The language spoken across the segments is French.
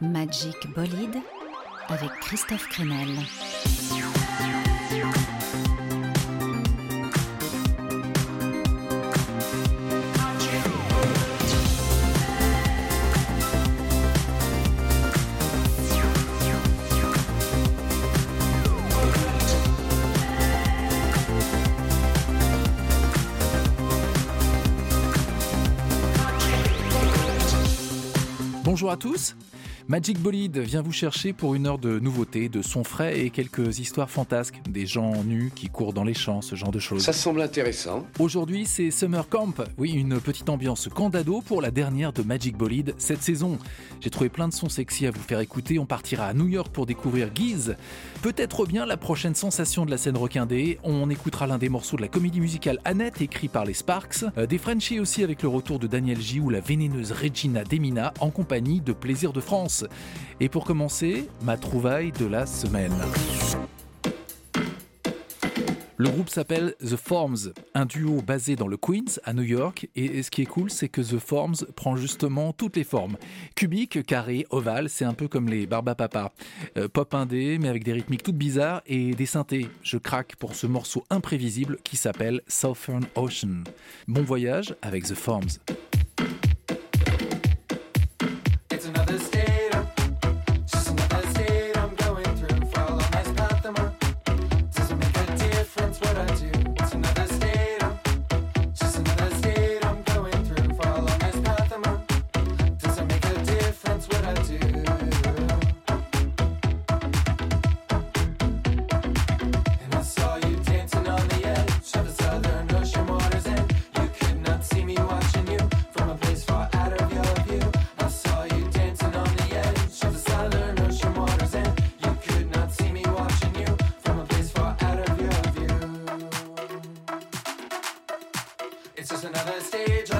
Magic Bolide avec Christophe Crenel. Bonjour à tous Magic Bolide vient vous chercher pour une heure de nouveautés, de sons frais et quelques histoires fantasques. Des gens nus qui courent dans les champs, ce genre de choses. Ça semble intéressant. Aujourd'hui, c'est Summer Camp. Oui, une petite ambiance candado pour la dernière de Magic Bolide cette saison. J'ai trouvé plein de sons sexy à vous faire écouter. On partira à New York pour découvrir Guise. Peut-être bien la prochaine sensation de la scène requindée. On écoutera l'un des morceaux de la comédie musicale Annette écrit par les Sparks. Euh, des Frenchies aussi avec le retour de Daniel J ou la vénéneuse Regina Demina en compagnie de Plaisir de France. Et pour commencer, ma trouvaille de la semaine. Le groupe s'appelle The Forms, un duo basé dans le Queens, à New York. Et ce qui est cool, c'est que The Forms prend justement toutes les formes. Cubique, carré, ovale, c'est un peu comme les Barbapapa. Euh, pop indé, mais avec des rythmiques toutes bizarres et des synthés. Je craque pour ce morceau imprévisible qui s'appelle Southern Ocean. Bon voyage avec The Forms. It's just another stage,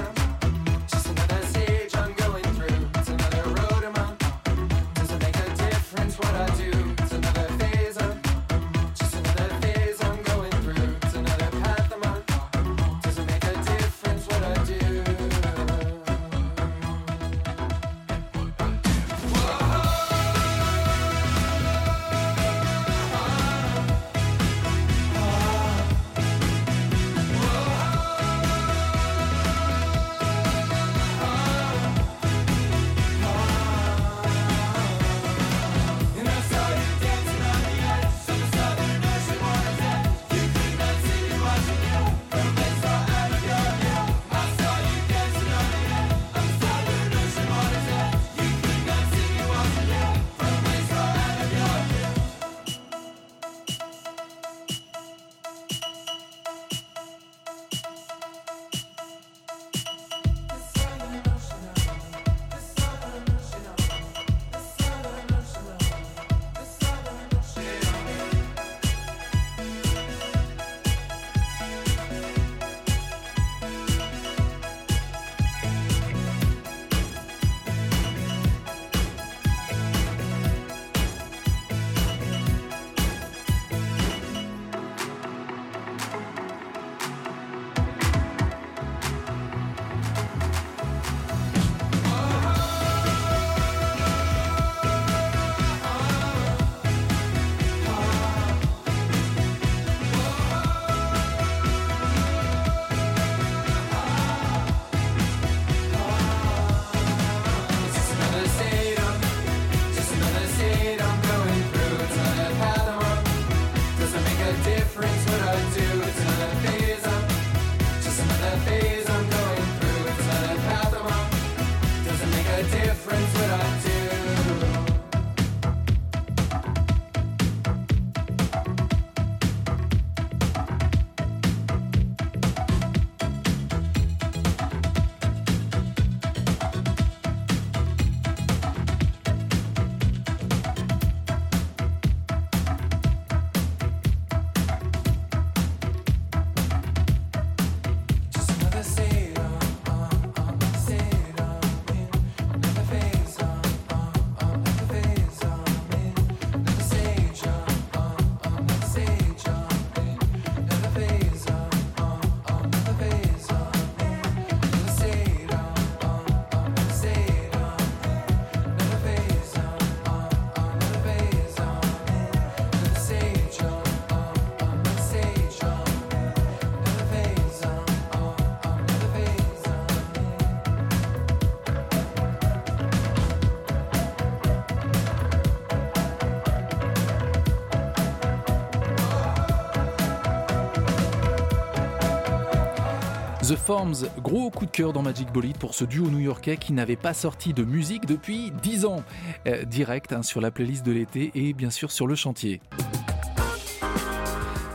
Forms, gros coup de cœur dans Magic Bolide pour ce duo new-yorkais qui n'avait pas sorti de musique depuis 10 ans. Euh, direct hein, sur la playlist de l'été et bien sûr sur le chantier.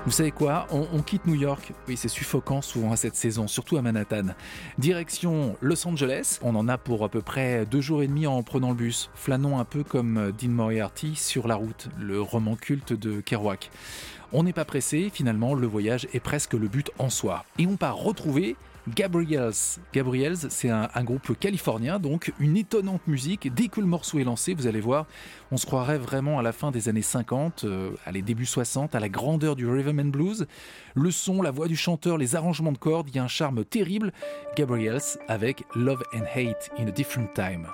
Vous savez quoi? On, quitte New York. Oui, c'est suffocant souvent à cette saison, surtout à Manhattan. Direction Los Angeles. On en a pour à peu près deux jours et demi en prenant le bus. Flânons un peu comme Dean Moriarty sur la route, le roman culte de Kerouac. On n'est pas pressé, finalement, le voyage est presque le but en soi. Et on part retrouver Gabriels. Gabriels, c'est un, groupe californien, donc une étonnante musique. Dès que le morceau est lancé, vous allez voir, on se croirait vraiment à la fin des années 50, euh, à les débuts 60, à la grandeur du rhythm and blues. Le son, la voix du chanteur, les arrangements de cordes, il y a un charme terrible. Gabriels avec Love and Hate in a Different Time.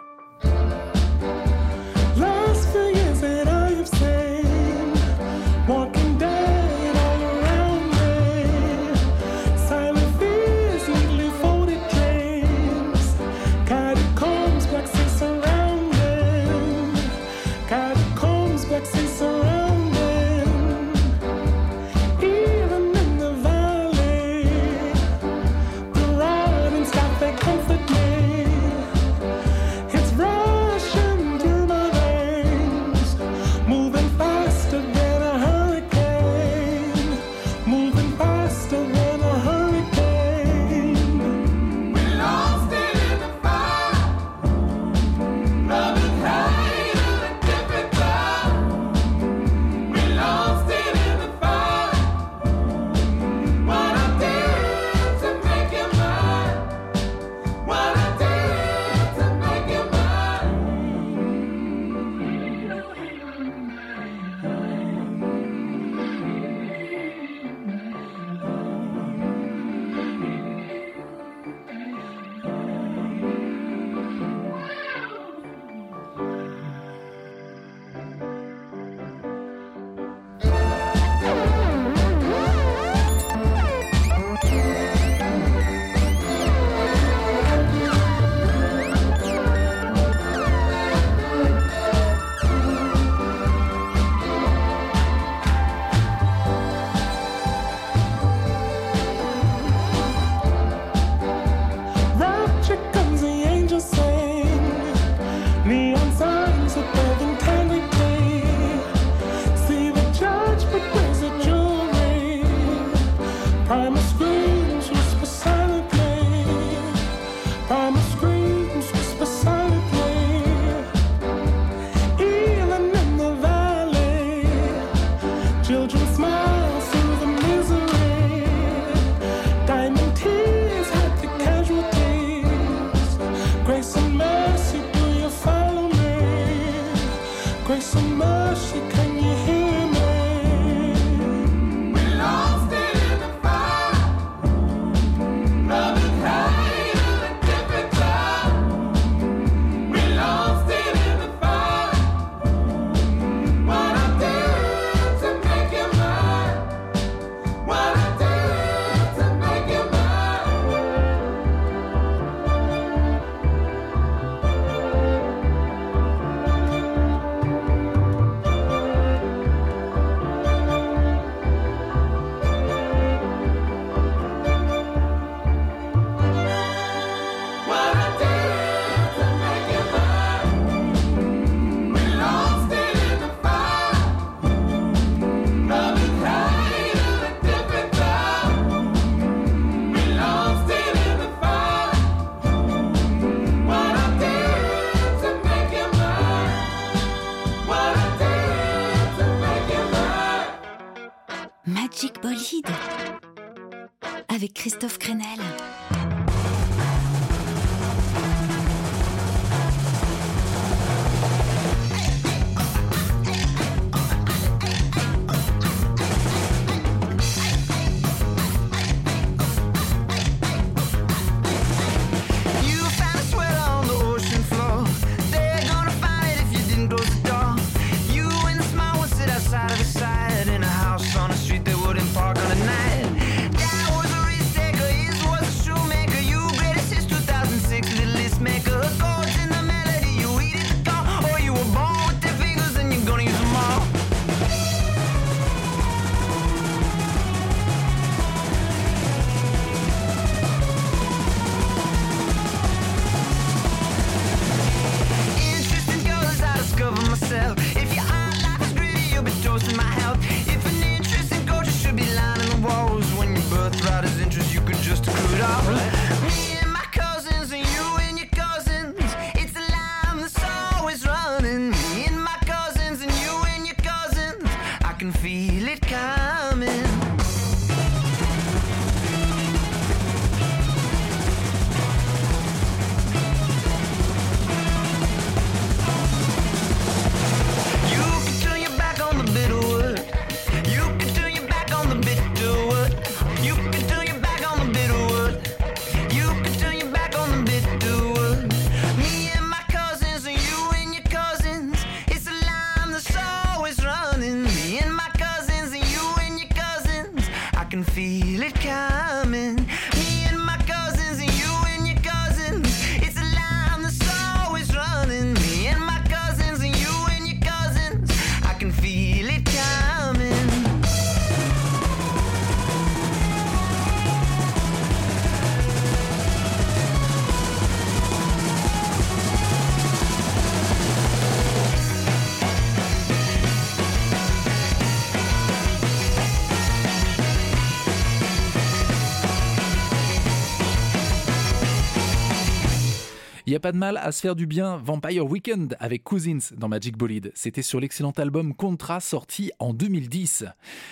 A pas de mal à se faire du bien. Vampire Weekend avec Cousins dans Magic Bolide. C'était sur l'excellent album Contra sorti en 2010.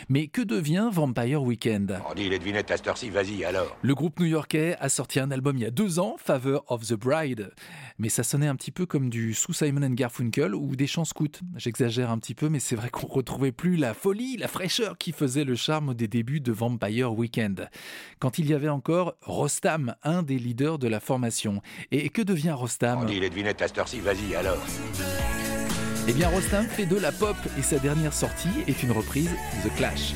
Mais que devient Vampire Weekend? On dit les devinettes à cette heure-ci, vas-y alors. Le groupe new-yorkais a sorti un album il y a deux ans, Favor of the Bride. Mais ça sonnait un petit peu comme du sous Simon and Garfunkel ou des chants scouts. J'exagère un petit peu, mais c'est vrai qu'on retrouvait plus la folie, la fraîcheur qui faisait le charme des débuts de Vampire Weekend. Quand il y avait encore Rostam, un des leaders de la formation. Et que devient On Rostam dit les devinettes à cette heure-ci, vas-y alors. Eh bien, Rostam fait de la pop et sa dernière sortie est une reprise de The Clash.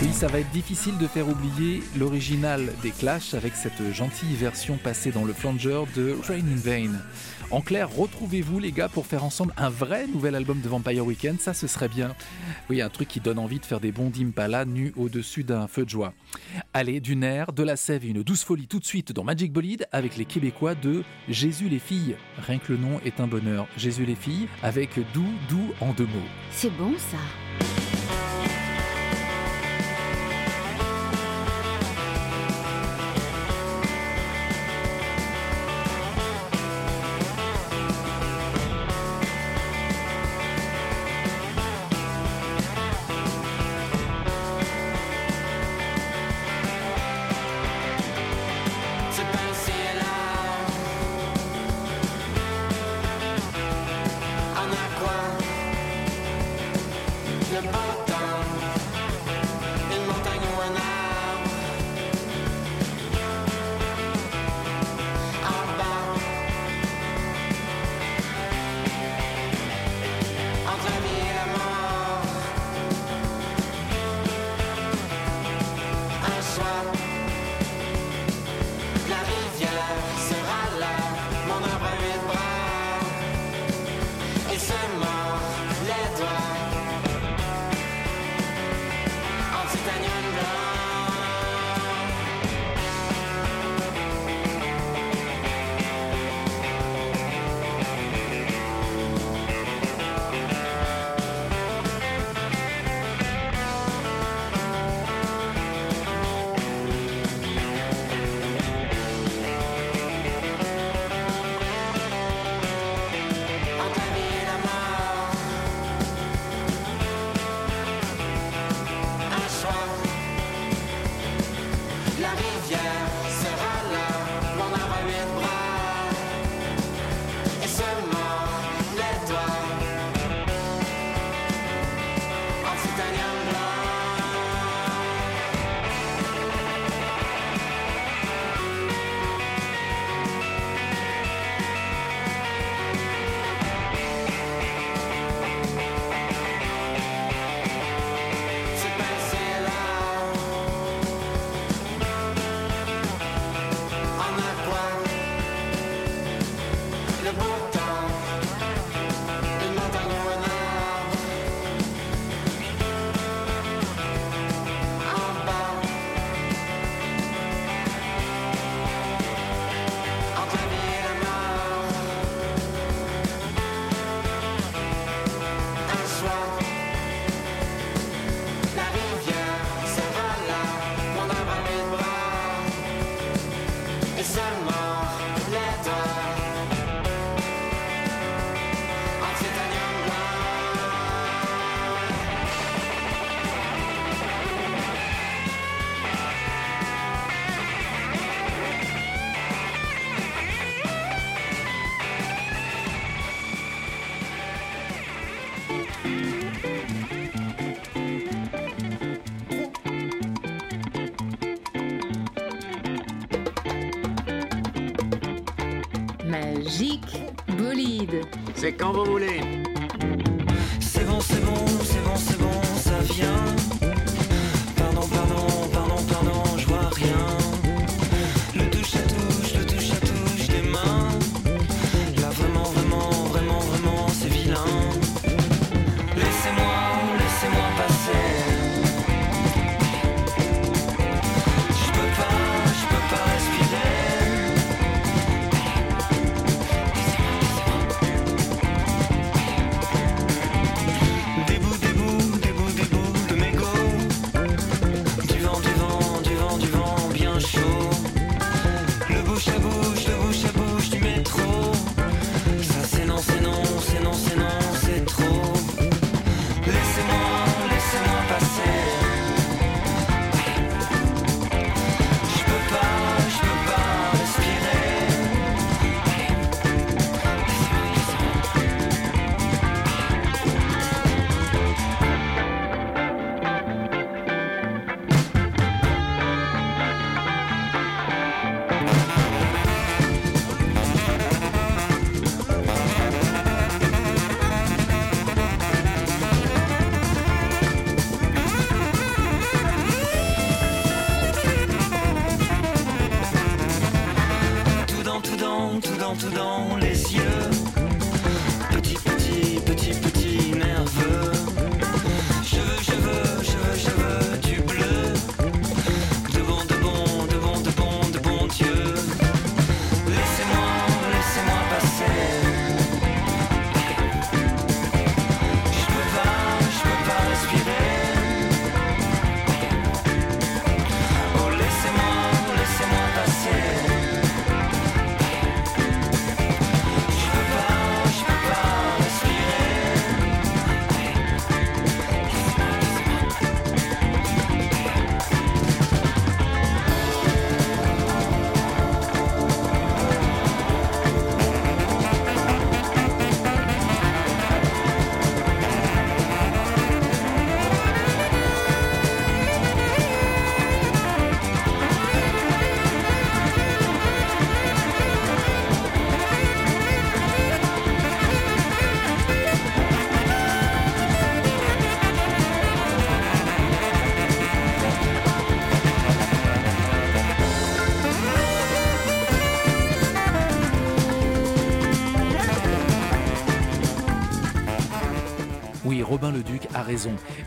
Oui, ça va être difficile de faire oublier l'original des Clash avec cette gentille version passée dans le flanger de Train in Vain. En clair, retrouvez-vous les gars pour faire ensemble un vrai nouvel album de Vampire Weekend, ça ce serait bien. Oui, un truc qui donne envie de faire des bons d'impala nus au-dessus d'un feu de joie. Allez, du nerf, de la sève et une douce folie tout de suite dans Magic Bolide avec les Québécois de Jésus les filles. Rien que le nom est un bonheur. Jésus les filles avec doux, doux en deux mots. C'est bon ça. Vous voulez.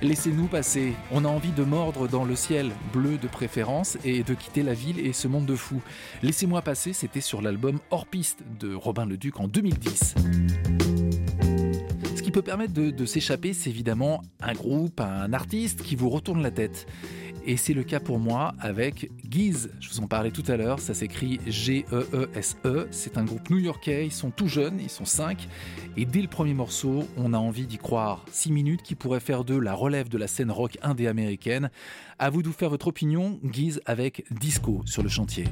Laissez-nous passer. On a envie de mordre dans le ciel, bleu de préférence, et de quitter la ville et ce monde de fous. Laissez-moi passer, c'était sur l'album Hors Piste de Robin le Duc en 2010. Ce qui peut permettre de s'échapper, c'est évidemment un groupe, un artiste qui vous retourne la tête. Et c'est le cas pour moi avec Giz. Je vous en parlais tout à l'heure, ça s'écrit G-E-E-S-E. C'est un groupe new-yorkais, ils sont tout jeunes, ils sont 5. Et dès le premier morceau, on a envie d'y croire. 6 minutes qui pourraient faire d'eux la relève de la scène rock indé américaine. À vous de vous faire votre opinion, Giz avec Disco sur le chantier.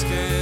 Scared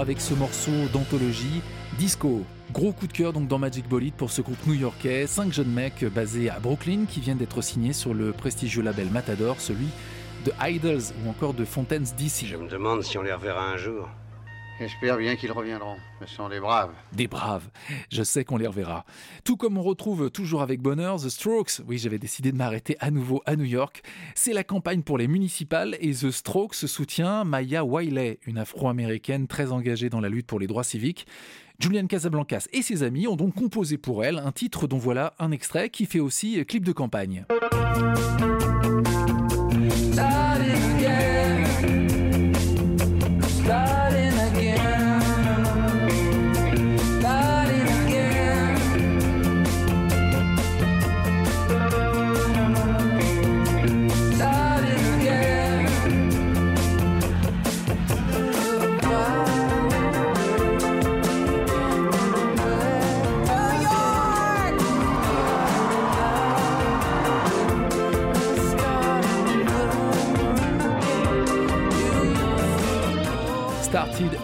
avec ce morceau d'anthologie, Disco. Gros coup de cœur donc dans Magic Bolide pour ce groupe new-yorkais, cinq jeunes mecs basés à Brooklyn qui viennent d'être signés sur le prestigieux label Matador, celui de Idols ou encore de Fontaines DC. Je me demande si on les reverra un jour. J'espère bien qu'ils reviendront. Ce sont des braves. Des braves, je sais qu'on les reverra. Tout comme on retrouve toujours avec bonheur The Strokes, oui j'avais décidé de m'arrêter à nouveau à New York, c'est la campagne pour les municipales et The Strokes soutient Maya Wiley, une afro-américaine très engagée dans la lutte pour les droits civiques. Julian Casablancas et ses amis ont donc composé pour elle un titre dont voilà un extrait qui fait aussi clip de campagne.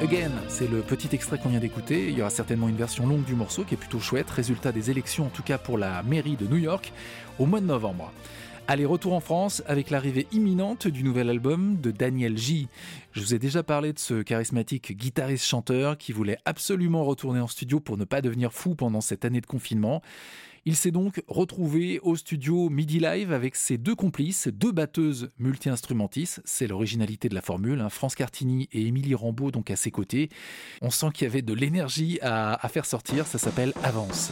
Again, c'est le petit extrait qu'on vient d'écouter. Il y aura certainement une version longue du morceau qui est plutôt chouette, résultat des élections en tout cas pour la mairie de New York au mois de novembre. Allez, retour en France avec l'arrivée imminente du nouvel album de Daniel J. Je vous ai déjà parlé de ce charismatique guitariste-chanteur qui voulait absolument retourner en studio pour ne pas devenir fou pendant cette année de confinement. Il s'est donc retrouvé au studio Midi Live avec ses deux complices, deux batteuses multi-instrumentistes. C'est l'originalité de la formule. hein. France Cartini et Émilie Rambeau donc à ses côtés. On sent qu'il y avait de l'énergie à, faire sortir. Ça s'appelle. Avance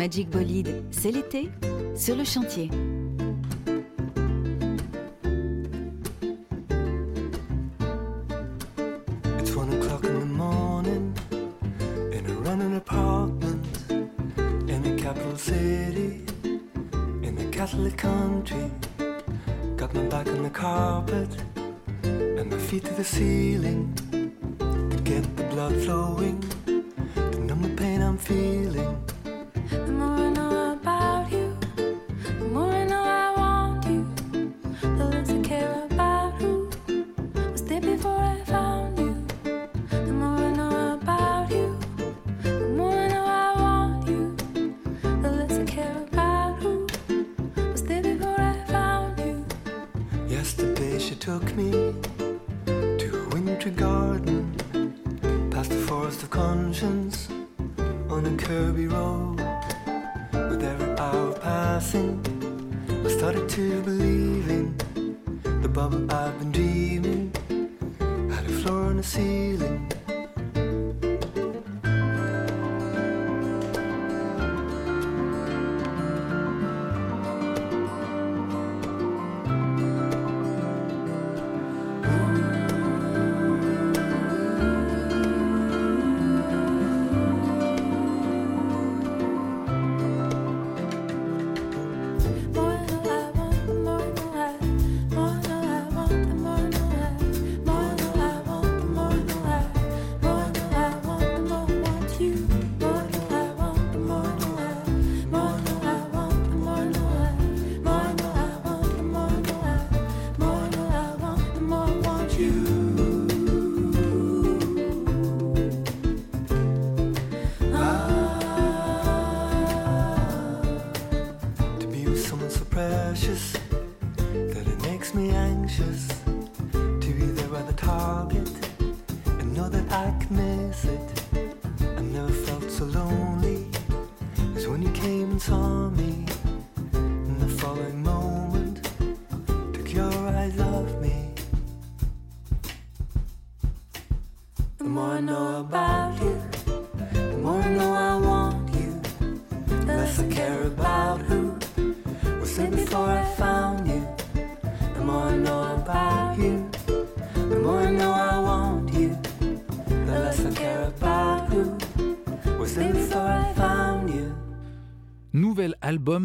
Magic Bolide, c'est l'été sur le chantier.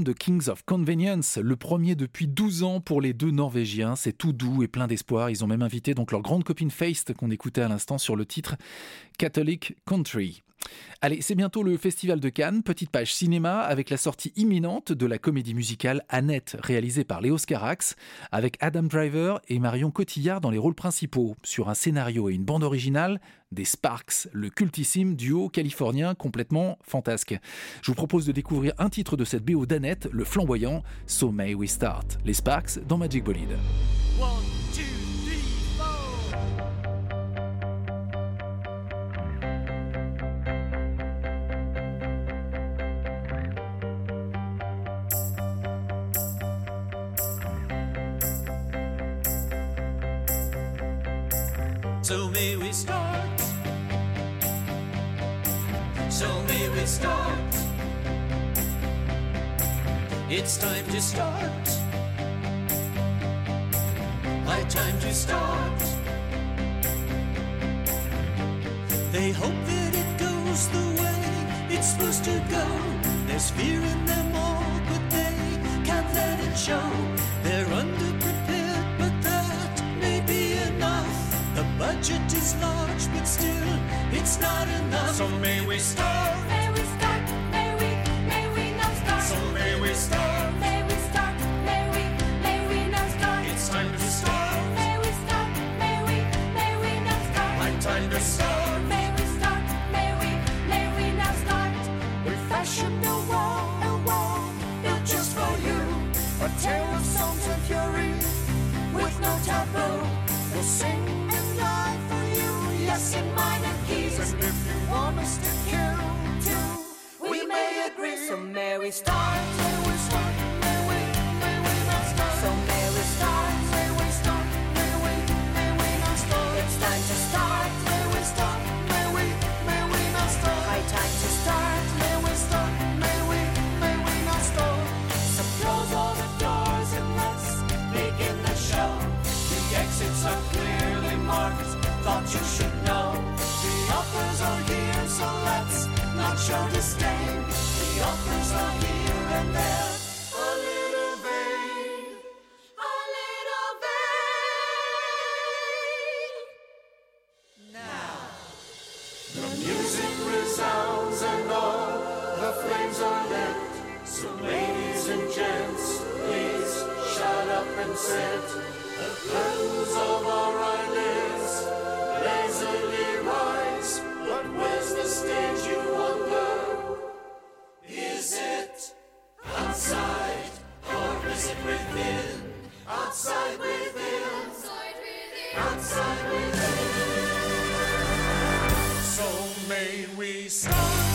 de Kings of Convenience, le premier depuis 12 ans pour les deux Norvégiens. C'est tout doux et plein d'espoir. Ils ont même invité donc leur grande copine Feist qu'on écoutait à l'instant sur le titre Catholic Country. Allez, c'est bientôt le Festival de Cannes, petite page cinéma avec la sortie imminente de la comédie musicale Annette, réalisée par Léo Scarax, avec Adam Driver et Marion Cotillard dans les rôles principaux, sur un scénario et une bande originale des Sparks, le cultissime duo californien complètement fantasque. Je vous propose de découvrir un titre de cette BO d'Annette, le flamboyant So May We Start, les Sparks dans Magic Bolide. So may we start. So may we start. It's time to start. My time to start. They hope that it goes the way it's supposed to go. There's fear in them all, but they can't let it show. budget is large, but still, it's not enough. So may we start. yes and minor keys. And if you want us to kill too, we may agree. So Mary started. show disdain. The offerings are here and there. A little vain, a little vain. Now the music resounds and all the flames are lit. So, ladies and gents, please shut up and sit. The curtains of our eyelids lazily rise, but where's the stage you? Is it outside or visit within? Outside within. Outside within. Outside within. So may we start.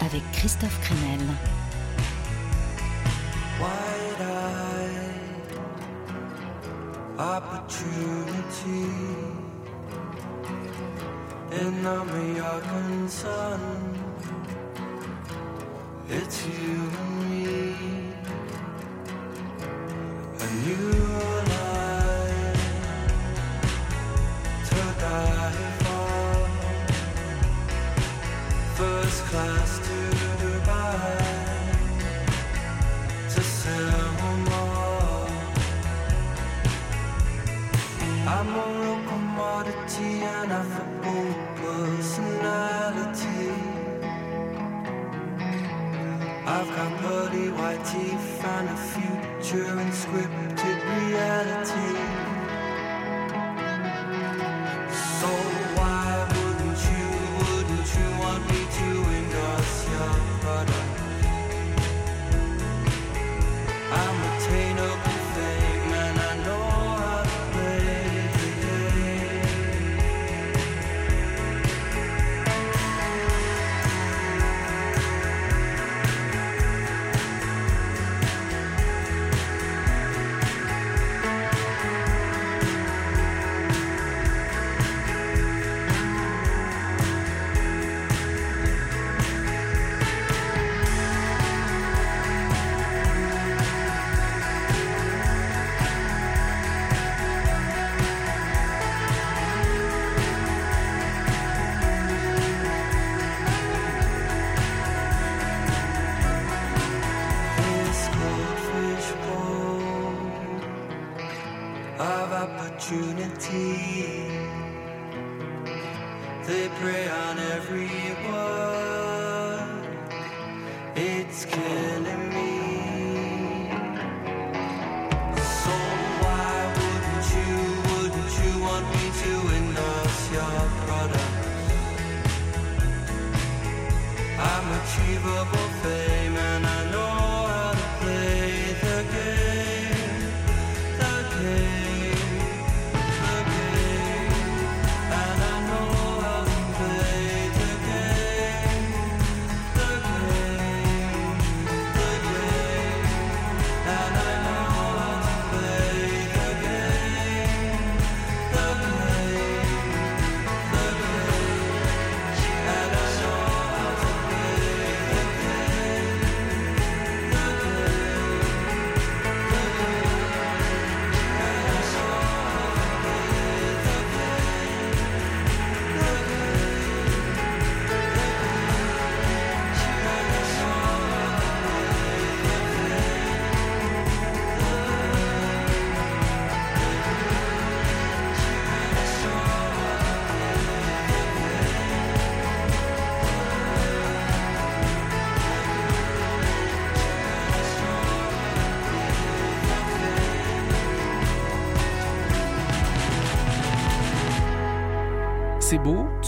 Avec Christophe Crenel.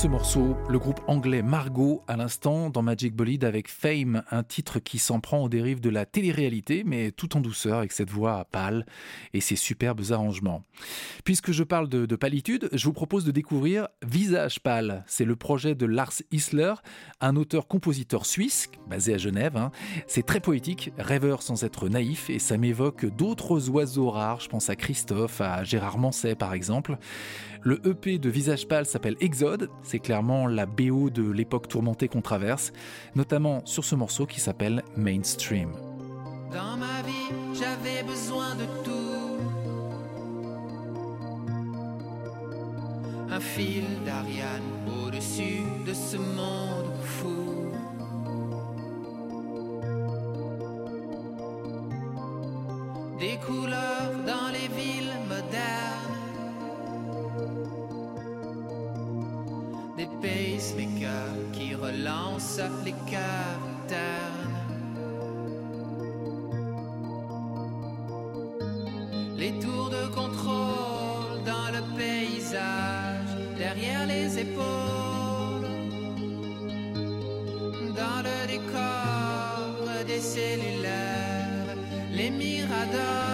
Ce morceau, le groupe anglais Margot à l'instant dans Magic Bolide avec Fame, un titre qui s'en prend aux dérives de la télé-réalité mais tout en douceur avec cette voix pâle et ses superbes arrangements. Puisque je parle de, de pâlitude, je vous propose de découvrir Visage pâle. C'est le projet de Lars Isler, un auteur-compositeur suisse basé à Genève. hein. C'est très poétique, rêveur sans être naïf et ça m'évoque d'autres oiseaux rares. Je pense à Christophe, à Gérard Manset par exemple. Le EP de Visage Pâle s'appelle Exode, c'est clairement la BO de l'époque tourmentée qu'on traverse, notamment sur ce morceau qui s'appelle Mainstream. Dans ma vie, j'avais besoin de tout. Un fil d'Ariane au-dessus de ce monde fou. Des pacemakers qui relancent les ternes. Les tours de contrôle dans le paysage, derrière les épaules, dans le décor des cellulaires, les miradors,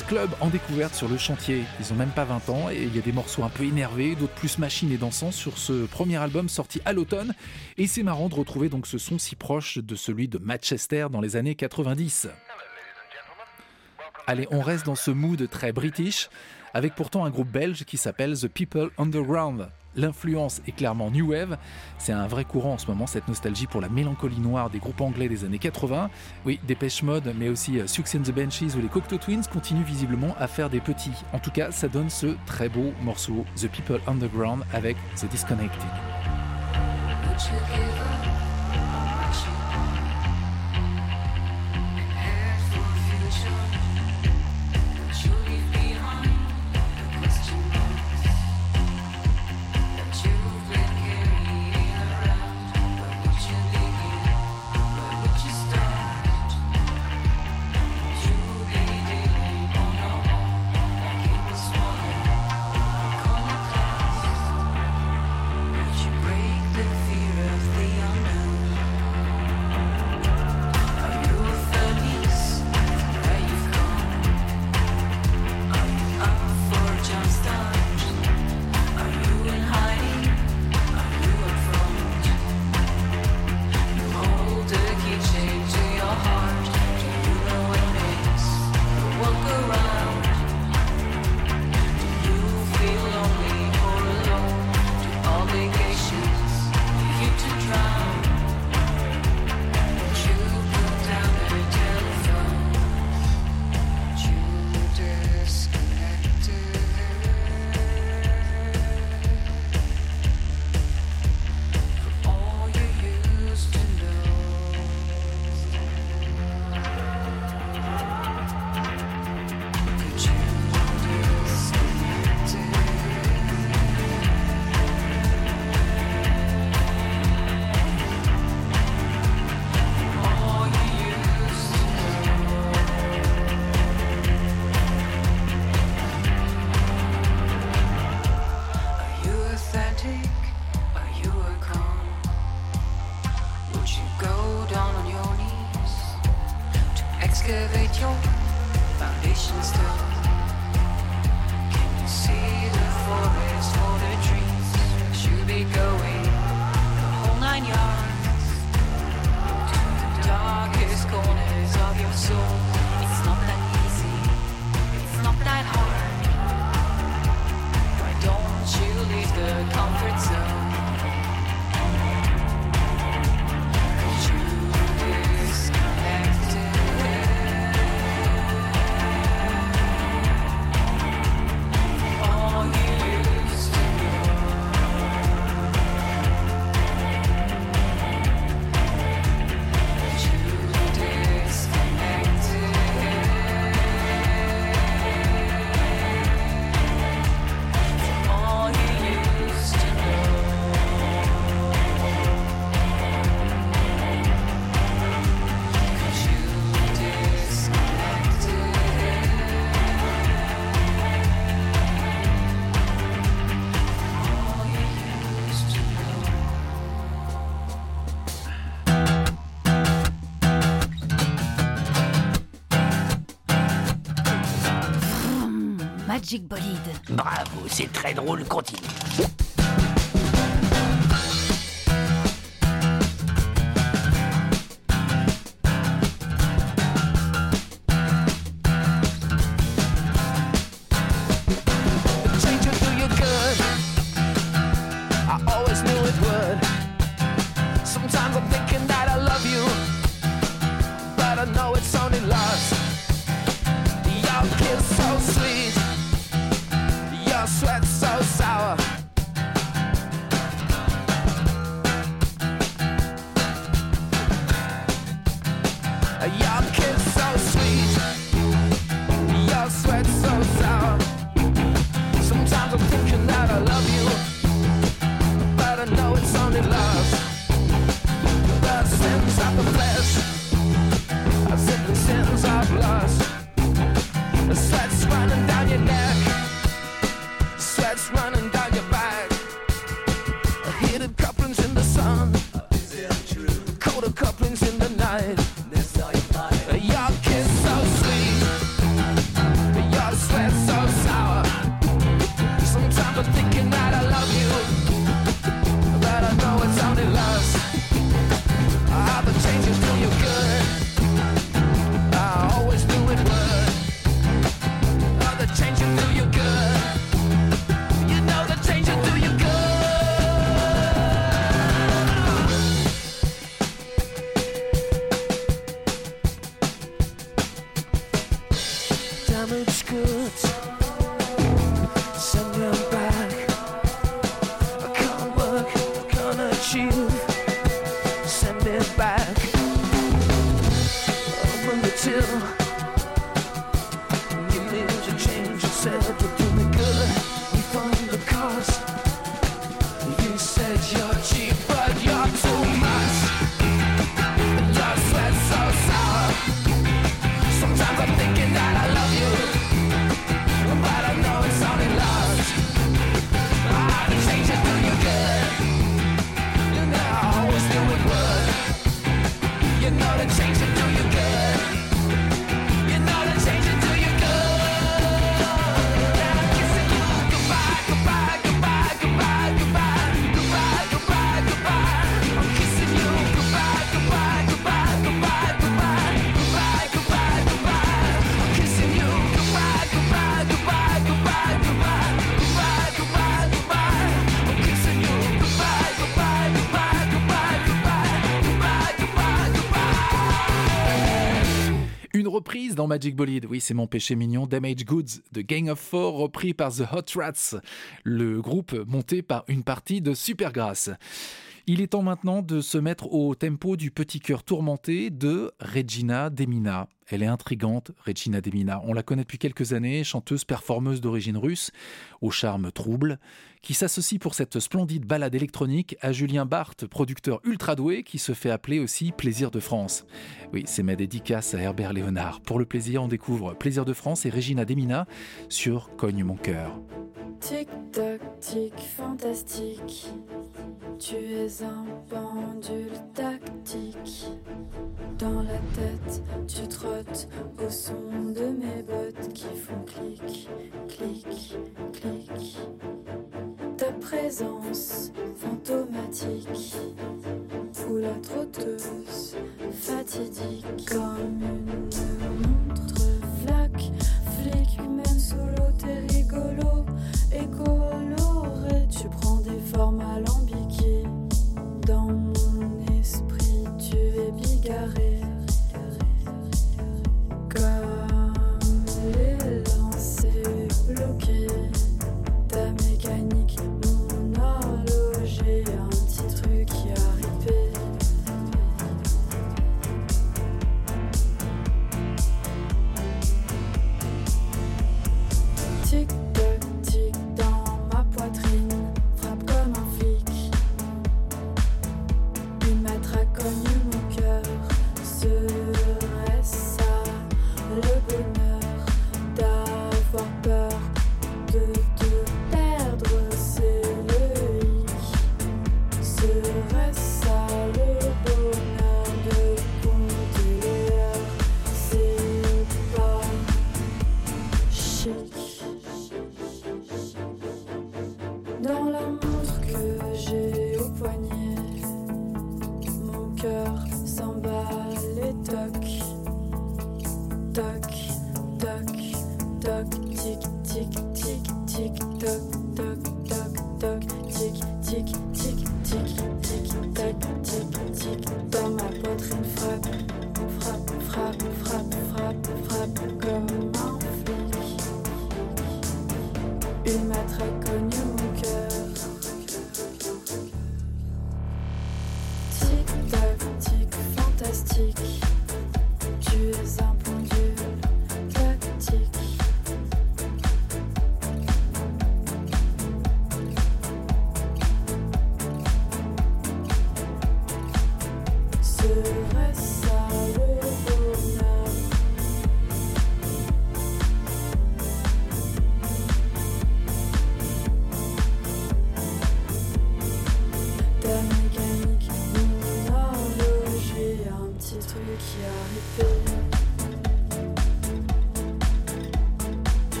Club en découverte sur le chantier. Ils ont même pas 20 ans et il y a des morceaux un peu énervés, d'autres plus machines et dansants sur ce premier album sorti à l'automne. Et c'est marrant de retrouver donc ce son si proche de celui de Manchester dans les années 90. Allez, on reste dans ce mood très british, avec pourtant un groupe belge qui s'appelle The People Underground. L'influence est clairement New Wave. C'est un vrai courant en ce moment, cette nostalgie pour la mélancolie noire des groupes anglais des années 80. Oui, Dépêche Mode, mais aussi euh, Sux and the Benchies ou les Cocteau Twins continuent visiblement à faire des petits. En tout cas, ça donne ce très beau morceau, The People Underground, avec The Disconnected. Bravo, c'est très drôle, continue. damaged goods. Dans Magic Bolide, oui c'est mon péché mignon, Damage Goods de Gang of Four, repris par The Hot Rats, le groupe monté par une partie de Supergrass. Il est temps maintenant de se mettre au tempo du petit cœur tourmenté de Regina Demina. Elle est intrigante, Regina Demina. On la connaît depuis quelques années, chanteuse performeuse d'origine russe, au charme trouble, qui s'associe pour cette splendide balade électronique à Julien Barthes, producteur ultra doué, qui se fait appeler aussi Plaisir de France. Oui, c'est ma dédicace à Herbert Léonard. Pour le plaisir, on découvre Plaisir de France et Regina Demina sur Cogne mon cœur. Tic tac tic fantastique, au son de mes bottes qui font clic, clic, clic. Ta présence fantomatique, ou la trotteuse fatidique comme une montre flaque, flic, même sous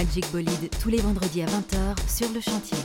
Magic Bolide tous les vendredis à 20h sur le chantier.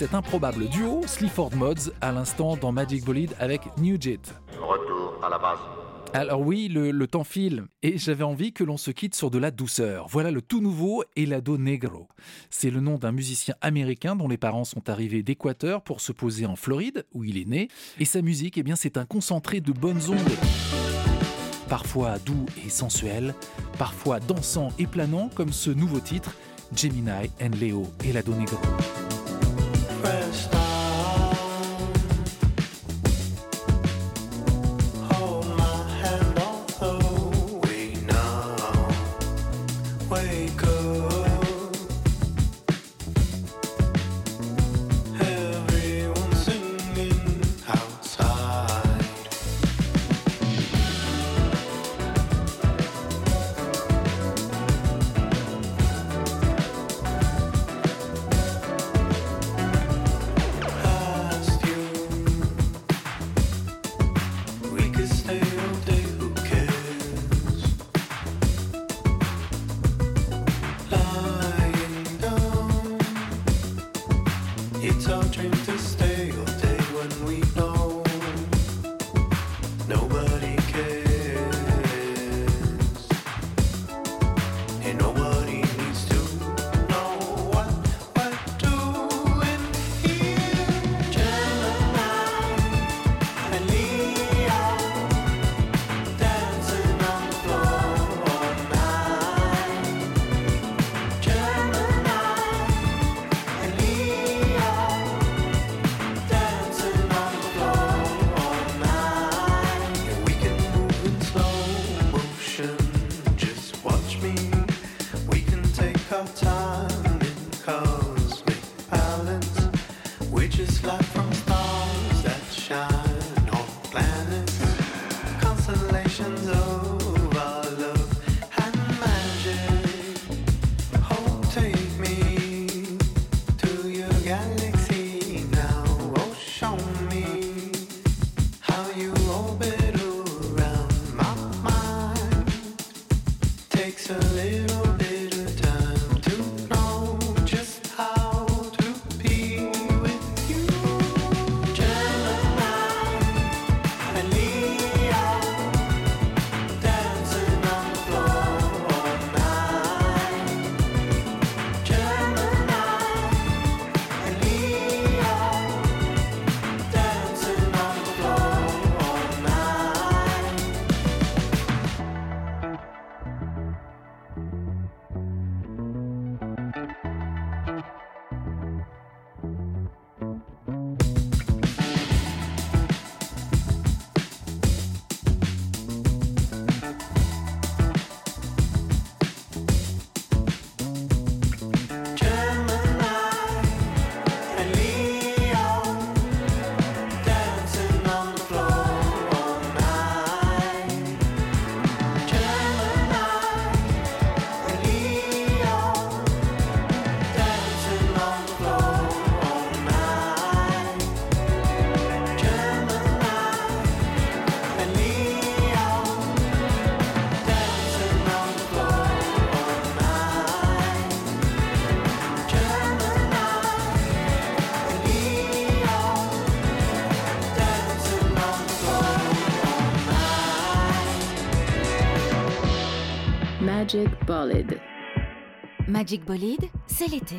cet improbable duo Sleaford Mods, à l'instant dans Magic Bolide avec Nugent. Retour à la base. Alors oui, le, temps file et j'avais envie que l'on se quitte sur de la douceur. Voilà le tout nouveau Elado Negro. C'est le nom d'un musicien américain dont les parents sont arrivés d'Équateur pour se poser en Floride où il est né et sa musique, eh bien, c'est un concentré de bonnes ondes. Parfois doux et sensuel, parfois dansant et planant comme ce nouveau titre Gemini and Leo Elado Negro. pressed takes a little Magic Bolide. C'est l'été.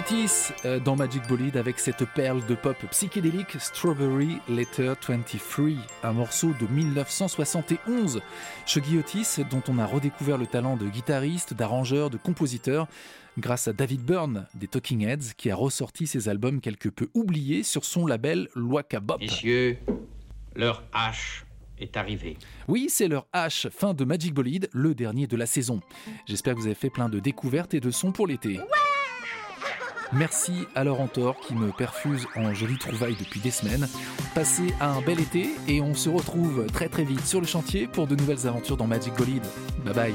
Otis euh, dans Magic Bolide avec cette perle de pop psychédélique Strawberry Letter 23, un morceau de 1971. Shuggy Otis dont on a redécouvert le talent de guitariste, d'arrangeur, de compositeur grâce à David Byrne des Talking Heads qui a ressorti ses albums quelque peu oubliés sur son label Waka Bop. Messieurs, leur hache est arrivée. Oui, c'est leur H, fin de Magic Bolide, le dernier de la saison. J'espère que vous avez fait plein de découvertes et de sons pour l'été. Merci à Laurent Thor qui me perfuse en jolies trouvailles depuis des semaines. Passez un bel été et on se retrouve très très vite sur le chantier pour de nouvelles aventures dans Magic Bolide. Bye bye.